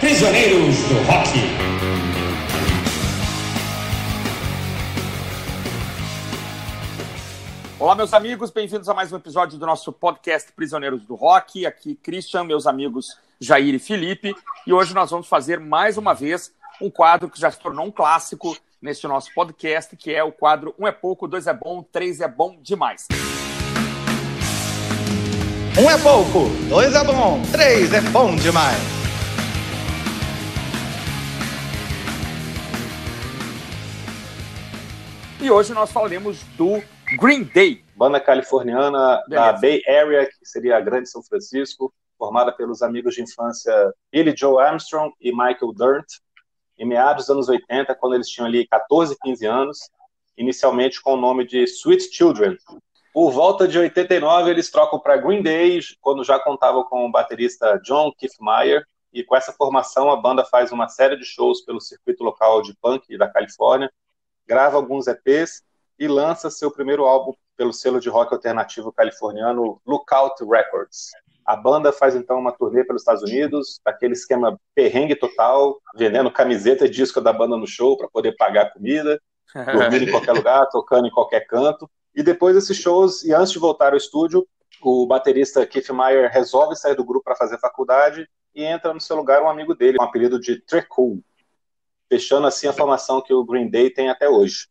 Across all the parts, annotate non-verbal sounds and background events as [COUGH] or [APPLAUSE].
Prisioneiros do Rock. Olá, meus amigos, bem-vindos a mais um episódio do nosso podcast Prisioneiros do Rock. Aqui, Christian, meus amigos Jair e Felipe. E hoje nós vamos fazer mais uma vez um quadro que já se tornou um clássico neste nosso podcast, que é o quadro Um é pouco, dois é bom, três é bom demais. Um é pouco, dois é bom, três é bom demais. E hoje nós falaremos do Green Day. Banda californiana da Bay Area, que seria a Grande São Francisco, formada pelos amigos de infância Billy Joe Armstrong e Michael Durnt, em meados dos anos 80, quando eles tinham ali 14, 15 anos, inicialmente com o nome de Sweet Children. Por volta de 89, eles trocam para Green Day, quando já contavam com o baterista John Kiffmeyer, e com essa formação a banda faz uma série de shows pelo circuito local de punk da Califórnia, grava alguns EPs e lança seu primeiro álbum pelo selo de rock alternativo californiano Lookout Records. A banda faz então uma turnê pelos Estados Unidos, aquele esquema perrengue total, vendendo camiseta e disco da banda no show para poder pagar a comida, [LAUGHS] dormindo em qualquer lugar, tocando em qualquer canto. E depois desses shows, e antes de voltar ao estúdio, o baterista Keith Meyer resolve sair do grupo para fazer faculdade e entra no seu lugar um amigo dele, com o apelido de Trecool, fechando assim a formação que o Green Day tem até hoje.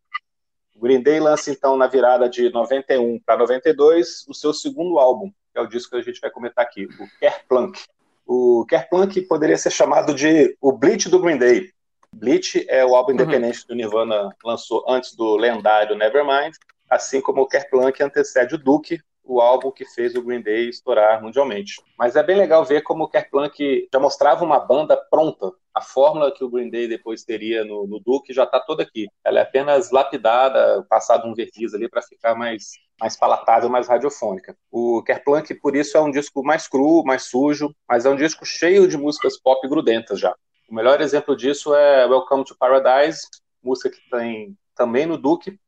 O Green Day lança então na virada de 91 para 92 o seu segundo álbum, que é o disco que a gente vai comentar aqui, o Kerplunk. O Kerplunk poderia ser chamado de o Bleach do Green Day. Bleach é o álbum independente uhum. que o Nirvana lançou antes do lendário Nevermind, assim como o Kerplunk antecede o Duke, o álbum que fez o Green Day estourar mundialmente. Mas é bem legal ver como o Kerplunk já mostrava uma banda pronta. A fórmula que o Green Day depois teria no, no Duke já está toda aqui. Ela é apenas lapidada, passado um verniz ali para ficar mais, mais palatável, mais radiofônica. O Kerplunk, por isso, é um disco mais cru, mais sujo, mas é um disco cheio de músicas pop grudentas já. O melhor exemplo disso é Welcome to Paradise, música que tem também no Duke,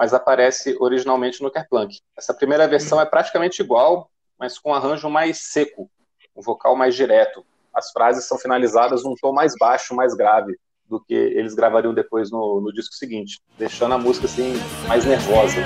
mas aparece originalmente no Kerplunk. Essa primeira versão é praticamente igual, mas com um arranjo mais seco, um vocal mais direto. As frases são finalizadas num tom mais baixo, mais grave do que eles gravariam depois no, no disco seguinte, deixando a música assim mais nervosa.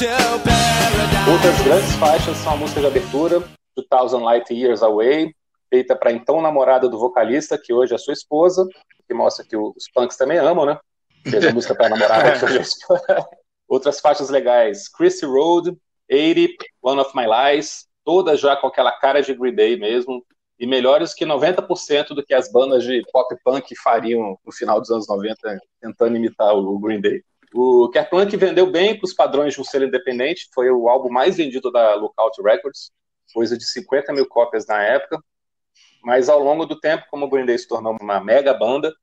Outras grandes faixas são a música de abertura, 2000 Light Years Away, feita para então namorada do vocalista, que hoje é sua esposa, que mostra que os punks também amam, né? Fez a música para namorada que hoje é Outras faixas legais, Chrissy Road, 80, One of My Lies, todas já com aquela cara de Green Day mesmo, e melhores que 90% do que as bandas de pop punk fariam no final dos anos 90, tentando imitar o Green Day. O Kerplunk vendeu bem para os padrões de um selo independente, foi o álbum mais vendido da Lookout Records, coisa de 50 mil cópias na época, mas ao longo do tempo, como o Green Day se tornou uma mega banda,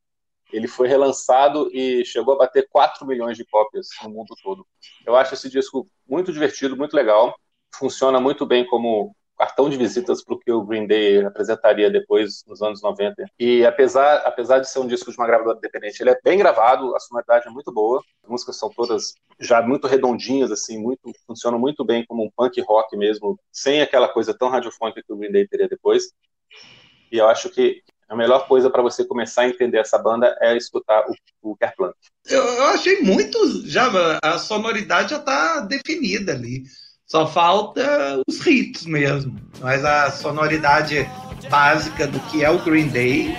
ele foi relançado e chegou a bater 4 milhões de cópias no mundo todo. Eu acho esse disco muito divertido, muito legal, funciona muito bem como cartão de visitas para o que o Green Day apresentaria depois nos anos 90. E apesar, apesar de ser um disco de uma gravadora independente, ele é bem gravado, a sonoridade é muito boa, as músicas são todas já muito redondinhas, assim, muito funcionam muito bem como um punk rock mesmo, sem aquela coisa tão radiofônica que o Green Day teria depois. E eu acho que a melhor coisa para você começar a entender essa banda é escutar o, o Kerplunk. Eu, eu achei muito, já a sonoridade já está definida ali. Só falta os hits mesmo. Mas a sonoridade básica do que é o Green Day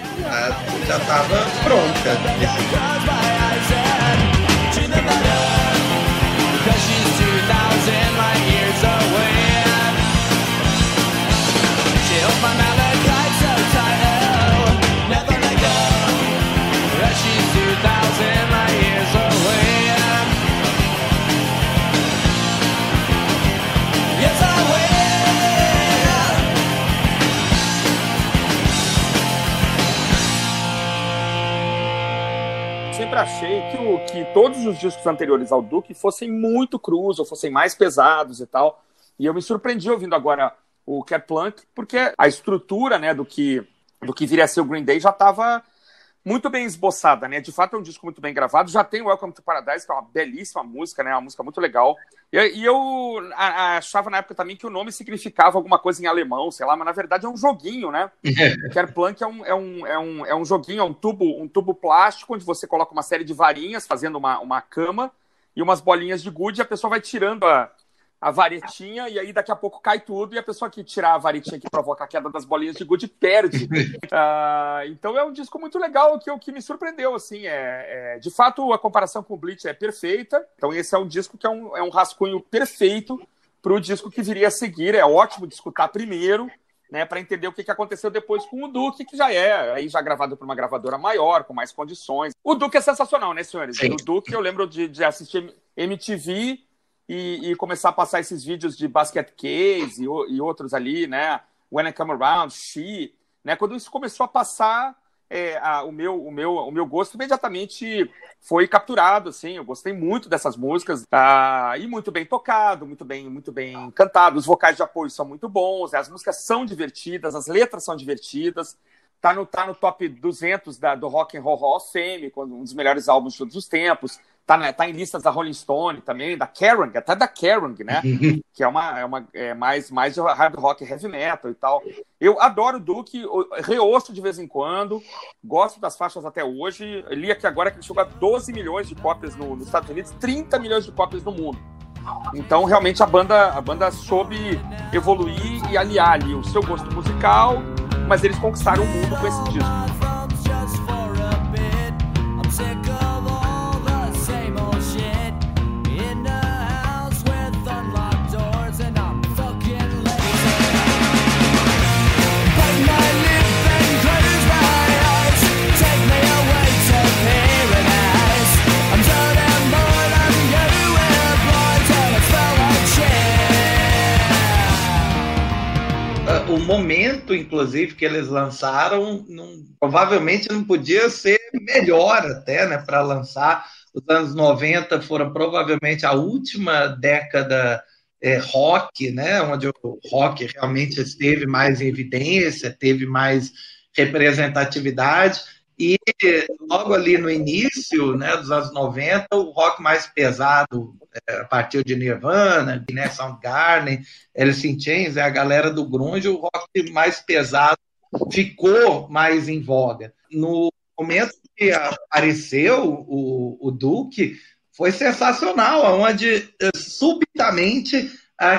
já estava pronta. Sempre achei que, o, que todos os discos anteriores ao Duke fossem muito crus, ou fossem mais pesados e tal. E eu me surpreendi ouvindo agora o Cat Plunk, porque a estrutura né, do, que, do que viria a ser o Green Day já estava muito bem esboçada, né? De fato é um disco muito bem gravado. Já tem Welcome to Paradise, que é uma belíssima música, né? Uma música muito legal. E, e eu achava na época também que o nome significava alguma coisa em alemão, sei lá, mas na verdade é um joguinho, né? [LAUGHS] Kerplunk é um, é, um, é, um, é um joguinho, é um tubo, um tubo plástico onde você coloca uma série de varinhas fazendo uma, uma cama e umas bolinhas de gude e a pessoa vai tirando a, a varetinha e aí daqui a pouco cai tudo e a pessoa que tirar a varetinha que provoca a queda das bolinhas de gude perde. uh, [LAUGHS] então é um disco muito legal que, que me surpreendeu, assim, é, é, de fato a comparação com o Bleach é perfeita, então esse é um disco que é um, é um rascunho perfeito para o disco que viria a seguir, é ótimo de escutar primeiro, né, para entender o que, que aconteceu depois com o Duque, que já é aí já gravado por uma gravadora maior, com mais condições. O Duque é sensacional, né, senhores? Sim. O Duque, eu lembro de, de assistir MTV e, e, começar a passar esses vídeos de Basket Case e, e, outros ali, né? When I Come Around, She, né? Quando isso começou a passar, é, a, o, meu, o, meu, o meu gosto imediatamente foi capturado, assim, eu gostei muito dessas músicas, ah, e muito bem tocado, muito bem, muito bem cantado, os vocais de apoio são muito bons, as músicas são divertidas, as letras são divertidas, tá no, tá no top 200 da, do Rock and Roll Hall of Fame, um dos melhores álbuns de todos os tempos, tá, né, tá em listas da Rolling Stone também, da Kerrang, até da Kerrang, né? [LAUGHS] que é uma, é uma é mais, mais hard rock heavy metal e tal. Eu adoro o Duke, reouço de vez em quando, gosto das faixas até hoje. Eu li aqui agora que ele chegou a 12 milhões de cópias no, nos Estados Unidos, 30 milhões de cópias no mundo. Então, realmente, a banda, a banda soube evoluir e aliar ali o seu gosto musical, mas eles conquistaram o mundo com esse disco. Inclusive, que eles lançaram, não, provavelmente não podia ser melhor até, né, para lançar. Os anos 90 foram provavelmente a última década é, rock, né, onde o rock realmente esteve mais em evidência, teve mais representatividade. E logo ali no início né, dos anos 90, o rock mais pesado é, partiu de Nirvana, né, Soundgarden, Alice in Chains, é a galera do grunge, o rock mais pesado ficou mais em voga. No momento que apareceu o, o Duke, foi sensacional, onde eh, subitamente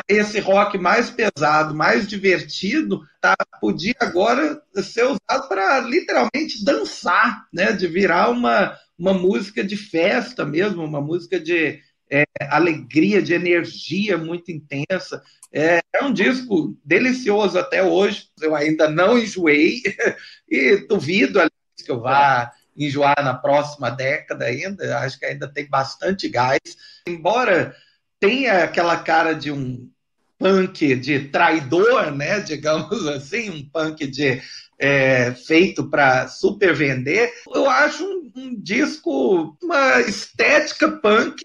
esse rock mais pesado, mais divertido, tá, podia agora ser usado para literalmente dançar, né? De virar uma, uma música de festa mesmo, uma música de é, alegria, de energia muito intensa. É, é, um disco delicioso até hoje. Eu ainda não enjoei [LAUGHS] e duvido que eu vá enjoar na próxima década ainda. Acho que ainda tem bastante gás. Embora tenha aquela cara de um punk de traidor, né? [LAUGHS] Digamos assim, um punk de é, feito para super vender. Eu acho um, um disco, uma estética punk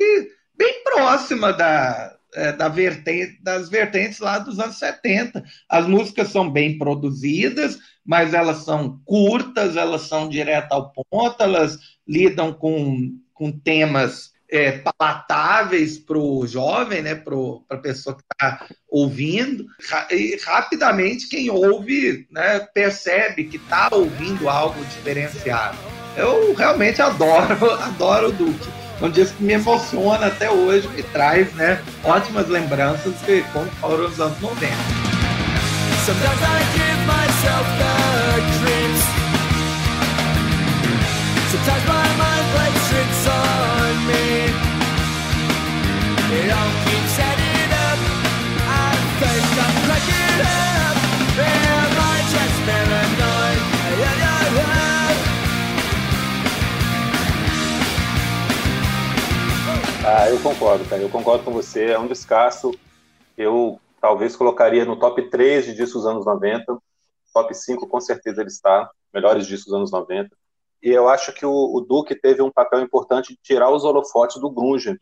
bem próxima da, é, da vertente, das vertentes lá dos anos 70. As músicas são bem produzidas, mas elas são curtas, elas são direto ao ponto, elas lidam com, com temas é, palatáveis para o jovem, né, para a pessoa que está ouvindo, e rapidamente quem ouve né, percebe que está ouvindo algo diferenciado. Eu realmente adoro, [LAUGHS] adoro o Duque. É um disco que me emociona até hoje, me traz né, ótimas lembranças de como foram os anos 90. Sometimes I give myself the dreams. Sometimes my Ah, eu concordo, cara. Eu concordo com você. É um descasso. Eu talvez colocaria no top 3 de discos dos anos 90. Top 5, com certeza ele está. Melhores discos dos anos 90. E eu acho que o, o Duke teve um papel importante de tirar os holofotes do grunge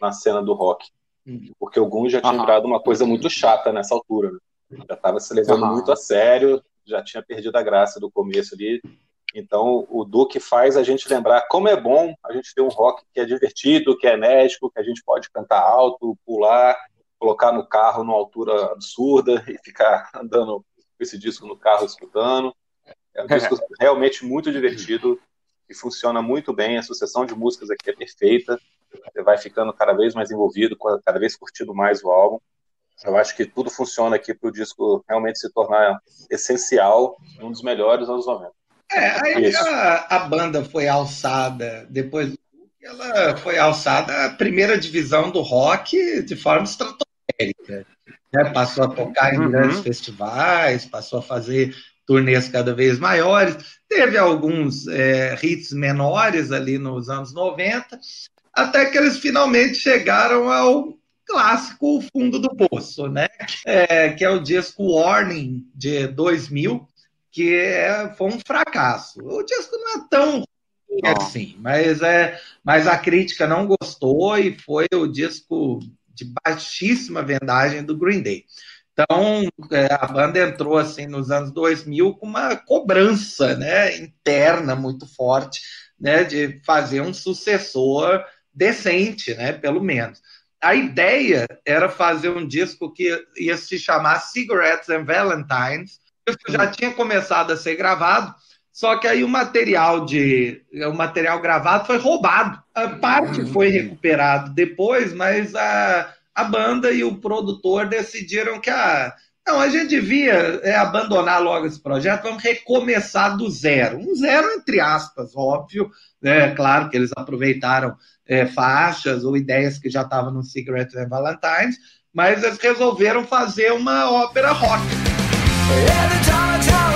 na cena do rock. Uhum. Porque o grunge já tinha virado uma coisa muito chata nessa altura. Né? Já estava se levando muito a sério, já tinha perdido a graça do começo ali. Então, o Duke faz a gente lembrar como é bom a gente ter um rock que é divertido, que é enérgico, que a gente pode cantar alto, pular, colocar no carro numa altura absurda [LAUGHS] e ficar andando com esse disco no carro escutando. É um disco [LAUGHS] realmente muito divertido e funciona muito bem. A sucessão de músicas aqui é perfeita. Você vai ficando cada vez mais envolvido, cada vez curtindo mais o álbum. Eu acho que tudo funciona aqui para o disco realmente se tornar essencial, um dos melhores anos 90. É, aí a, a, banda foi alçada depois do ela foi alçada a primeira divisão do rock de forma estratosférica. Né? Passou a tocar em uhum. grandes festivais, passou a fazer turnês cada vez maiores, teve alguns é, hits menores ali nos anos 90, até que eles finalmente chegaram ao clássico Fundo do Poço, né? É, que é o disco Warning de 2000, que é, foi um fracasso. O disco não é tão ruim assim, mas, é, mas a crítica não gostou e foi o disco de baixíssima vendagem do Green Day. Então, é, a banda entrou assim nos anos 2000 com uma cobrança né, interna muito forte né, de fazer um sucessor decente, né, pelo menos. A ideia era fazer um disco que ia se chamar Cigarettes and Valentines. O disco já tinha começado a ser gravado, só que aí o material de o material gravado foi roubado. A parte foi recuperado depois, mas a a banda e o produtor decidiram que ah, não, a gente devia é, abandonar logo esse projeto, vamos recomeçar do zero. Um zero, entre aspas, óbvio. Né? Claro que eles aproveitaram é, faixas ou ideias que já estavam no Cigarettes and Valentines, mas eles resolveram fazer uma ópera rock. seja,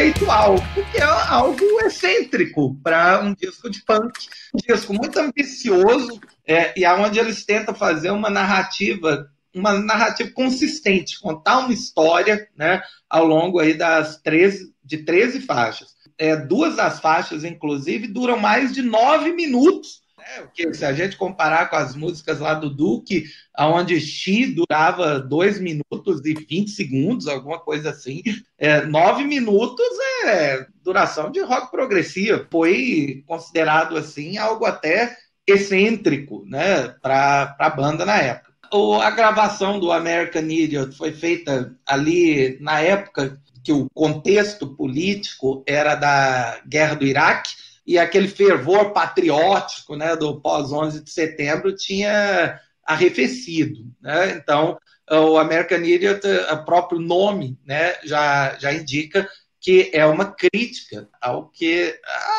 conceitual, porque é algo excêntrico para um disco de punk. Um disco muito ambicioso, é, e aonde eles tentam fazer uma narrativa uma narrativa consistente, contar uma história né, ao longo aí das 13, de 13 faixas. É, duas das faixas, inclusive, duram mais de nove minutos é, que se a gente comparar com as músicas lá do Duke, onde X durava 2 minutos e 20 segundos, alguma coisa assim, é, 9 minutos é duração de rock progressivo. Foi considerado assim algo até excêntrico né, para a banda na época. O, a gravação do American Idiot foi feita ali na época que o contexto político era da guerra do Iraque e aquele fervor patriótico né, do pós-11 de setembro tinha arrefecido. Né? Então, o American Idiot, o próprio nome, né, já, já indica que é uma crítica ao que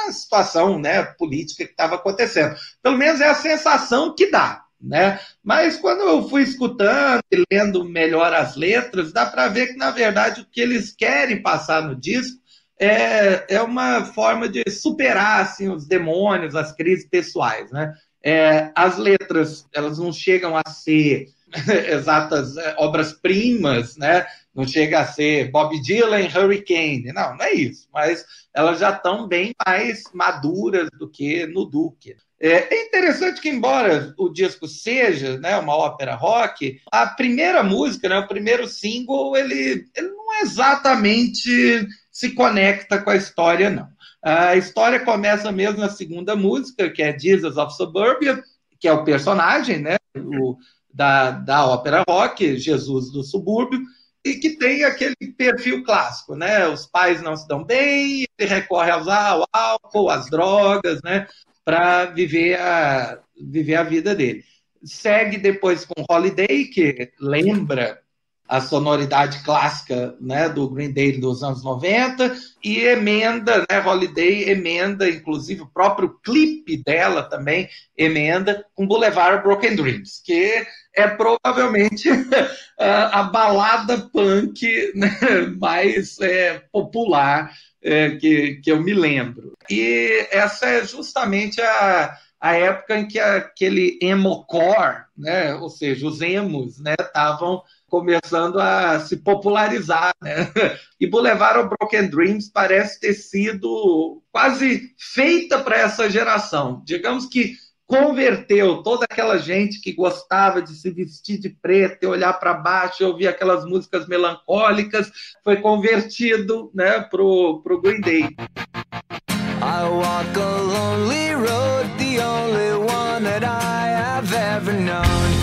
a situação né, política que estava acontecendo. Pelo menos é a sensação que dá. Né? Mas quando eu fui escutando e lendo melhor as letras, dá para ver que, na verdade, o que eles querem passar no disco é, é uma forma de superar assim, os demônios, as crises pessoais. Né? É, as letras elas não chegam a ser [LAUGHS] exatas é, obras-primas, né? não chega a ser Bob Dylan, Hurricane, não, não é isso, mas elas já estão bem mais maduras do que no Duque. É, é interessante que, embora o disco seja né, uma ópera rock, a primeira música, né, o primeiro single, ele, ele exatamente se conecta com a história, não. A história começa mesmo na segunda música, que é Jesus of Suburbia, que é o personagem né, o, da, da ópera rock, Jesus do subúrbio, e que tem aquele perfil clássico, né? Os pais não se dão bem, ele recorre ao álcool, às drogas, né? Para viver a, viver a vida dele. Segue depois com Holiday, que lembra a sonoridade clássica né, do Green Day dos anos 90 e emenda, né, Holiday emenda, inclusive o próprio clipe dela também emenda com Boulevard Broken Dreams, que é provavelmente a, [LAUGHS] a balada punk [LAUGHS] né, mais é, popular é, que, que eu me lembro. E essa é justamente a, a época em que aquele emo-core, né, ou seja, os emos, estavam né, começando a se popularizar. Né? E Boulevard of Broken Dreams parece ter sido quase feita para essa geração. Digamos que converteu toda aquela gente que gostava de se vestir de preto e olhar para baixo e ouvir aquelas músicas melancólicas, foi convertido né, para o Green Day. I walk a lonely road, the only one that I have ever known.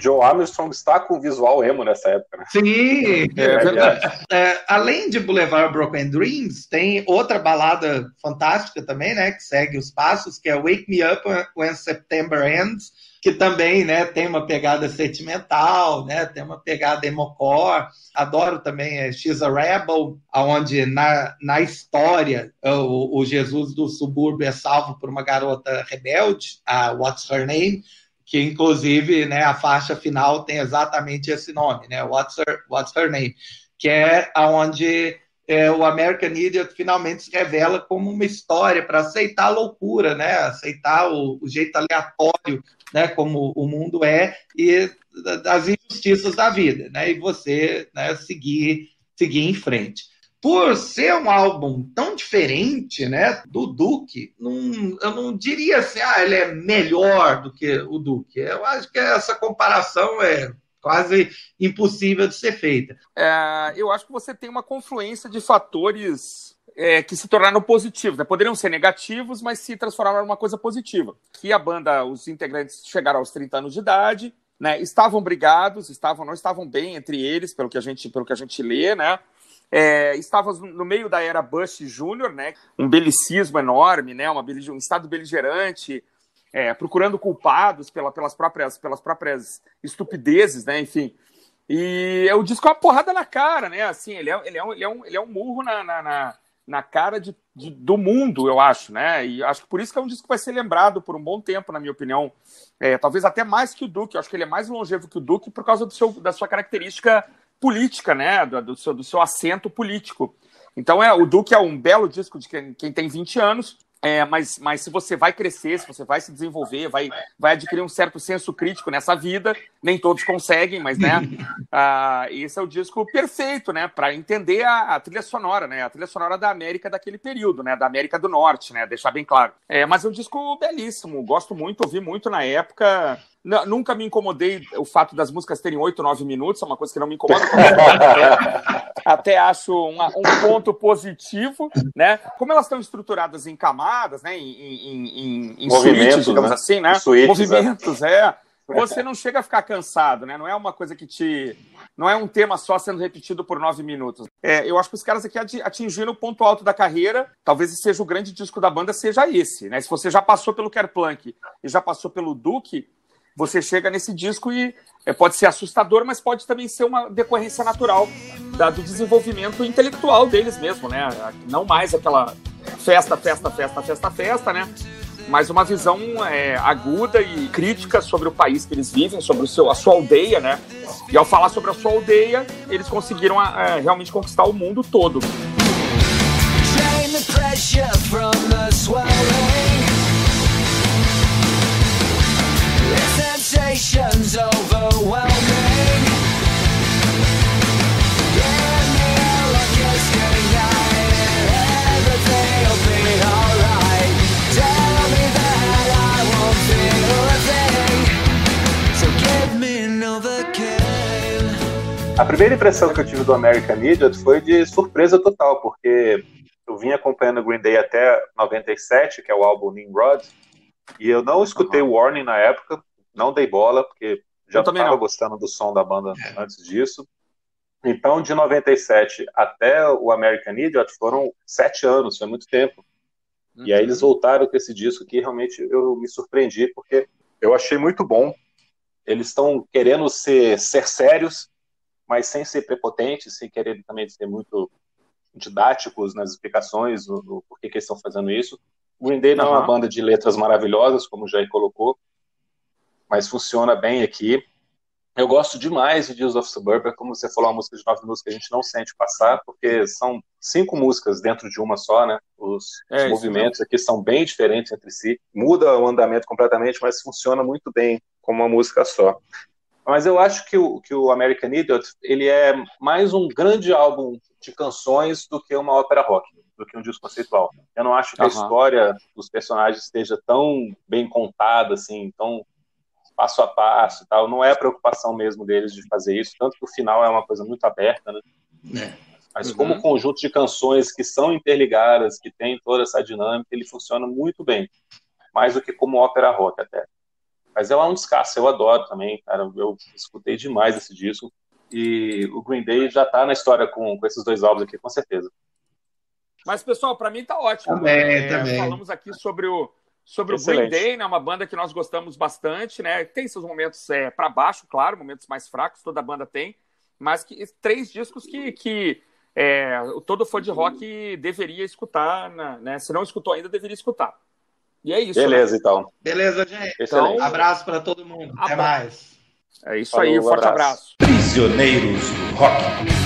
Joe Armstrong está com visual emo nessa época, né? Sim, é, é verdade. É, além de Boulevard Broken Dreams, tem outra balada fantástica também, né? Que segue os passos, que é Wake Me Up When September Ends, que também né, tem uma pegada sentimental, né, tem uma pegada emocore. Adoro também é, She's a Rebel, onde na, na história o, o Jesus do subúrbio é salvo por uma garota rebelde, a What's Her Name, que inclusive né, a faixa final tem exatamente esse nome, né? What's Her, What's Her Name? Que é aonde é, o American Idiot finalmente se revela como uma história para aceitar a loucura, né? Aceitar o, o, jeito aleatório, né? Como o mundo é e das injustiças da vida, né? E você né, seguir seguir em frente por ser um álbum tão diferente, né, do Duke, eu não diria assim, ah, ele é melhor do que o Duke. Eu acho que essa comparação é quase impossível de ser feita. É, eu acho que você tem uma confluência de fatores é, que se tornaram positivos. Né? Poderiam ser negativos, mas se transformaram em uma coisa positiva. Que a banda, os integrantes chegaram aos 30 anos de idade, né? estavam brigados, estavam, não estavam bem entre eles, pelo que a gente, pelo que a gente lê, né? É, estávamos no meio da era Bush Jr., né? Um belicismo enorme, né? Uma, um estado beligerante, é, procurando culpados pela, pelas, próprias, pelas próprias estupidezes, né? Enfim. E é o disco é uma porrada na cara, né? Assim, ele é, ele é, um, ele é, um, ele é um murro na, na, na, na cara de, de, do mundo, eu acho, né? E acho que por isso que é um disco que vai ser lembrado por um bom tempo, na minha opinião. É, talvez até mais que o Duke. Eu acho que ele é mais longevo que o Duke por causa do seu, da sua característica política, né? Do, do, seu, do seu assento político. Então, é, o Duque é um belo disco de quem, quem tem 20 anos, é, mas, mas se você vai crescer, se você vai se desenvolver, vai, vai adquirir um certo senso crítico nessa vida, nem todos conseguem, mas né, [LAUGHS] uh, esse é o disco perfeito, né, para entender a, a, trilha sonora, né, a trilha sonora da América daquele período, né, da América do Norte, né, deixar bem claro. É, mas é um disco belíssimo, gosto muito, ouvi muito na época, nunca me incomodei o fato das músicas terem 8, 9 minutos, é uma coisa que não me incomoda. [LAUGHS] até, acho uma, um ponto positivo, né? Como elas estão estruturadas em camadas, né? Em, em, em, em suítes, digamos né? assim, né? Suítes, Movimentos, é. é. Você não chega a ficar cansado, né? Não é uma coisa que te. Não é um tema só sendo repetido por nove minutos. É, eu acho que os caras aqui atingiram o ponto alto da carreira. Talvez seja o grande disco da banda, seja esse, né? Se você já passou pelo Kerplunk e já passou pelo Duke, você chega nesse disco e é, pode ser assustador, mas pode também ser uma decorrência natural da, do desenvolvimento intelectual deles mesmo, né? Não mais aquela festa, festa, festa, festa, festa, né? Mas uma visão é, aguda e crítica sobre o país que eles vivem, sobre o seu, a sua aldeia, né? E ao falar sobre a sua aldeia, eles conseguiram é, realmente conquistar o mundo todo. Drain the pressure from the swelling. Primeira impressão que eu tive do American Idiot foi de surpresa total, porque eu vim acompanhando o Green Day até 97, que é o álbum Nimrod, e eu não escutei o Warning na época, não dei bola, porque já estava gostando do som da banda é. antes disso. Então, de 97 até o American Idiot foram sete anos, foi muito tempo. Uhum. E aí eles uhum. voltaram com esse disco que realmente eu me surpreendi, porque eu achei muito bom. Eles estão querendo ser, ser sérios, mas sem ser prepotentes, sem querer também ser muito didáticos nas explicações do, do porquê que eles estão fazendo isso. O Green Day não uhum. é uma banda de letras maravilhosas, como o Jair colocou, mas funciona bem aqui. Eu gosto demais de Deals of Suburbia, como você falou, uma música de nove músicas que a gente não sente passar, porque são cinco músicas dentro de uma só, né? Os, é, os movimentos aqui são bem diferentes entre si, muda o andamento completamente, mas funciona muito bem como uma música só. Mas eu acho que o, que o American Idiot ele é mais um grande álbum de canções do que uma ópera rock, do que um disco conceitual. Eu não acho que uhum. a história dos personagens esteja tão bem contada, assim, tão passo a passo e tal. Não é a preocupação mesmo deles de fazer isso, tanto que o final é uma coisa muito aberta, né? É. Mas uhum. como conjunto de canções que são interligadas, que tem toda essa dinâmica, ele funciona muito bem. Mais do que como ópera rock até. Mas é um descasso, eu adoro também, cara. Eu escutei demais esse disco. E o Green Day já tá na história com, com esses dois álbuns aqui, com certeza. Mas, pessoal, para mim tá ótimo. Também, é, também. Falamos aqui sobre o, sobre Excelente. o Green Day, né? Uma banda que nós gostamos bastante, né? Tem seus momentos é, para baixo, claro, momentos mais fracos, toda banda tem, mas que três discos que, que é, todo fã de rock deveria escutar, né? Se não escutou ainda, deveria escutar. E é isso. Beleza, né? então. Beleza, gente. Então, abraço para todo mundo. Até mais. É isso Falou, aí, um forte abraço. abraço. Prisioneiros do Rock.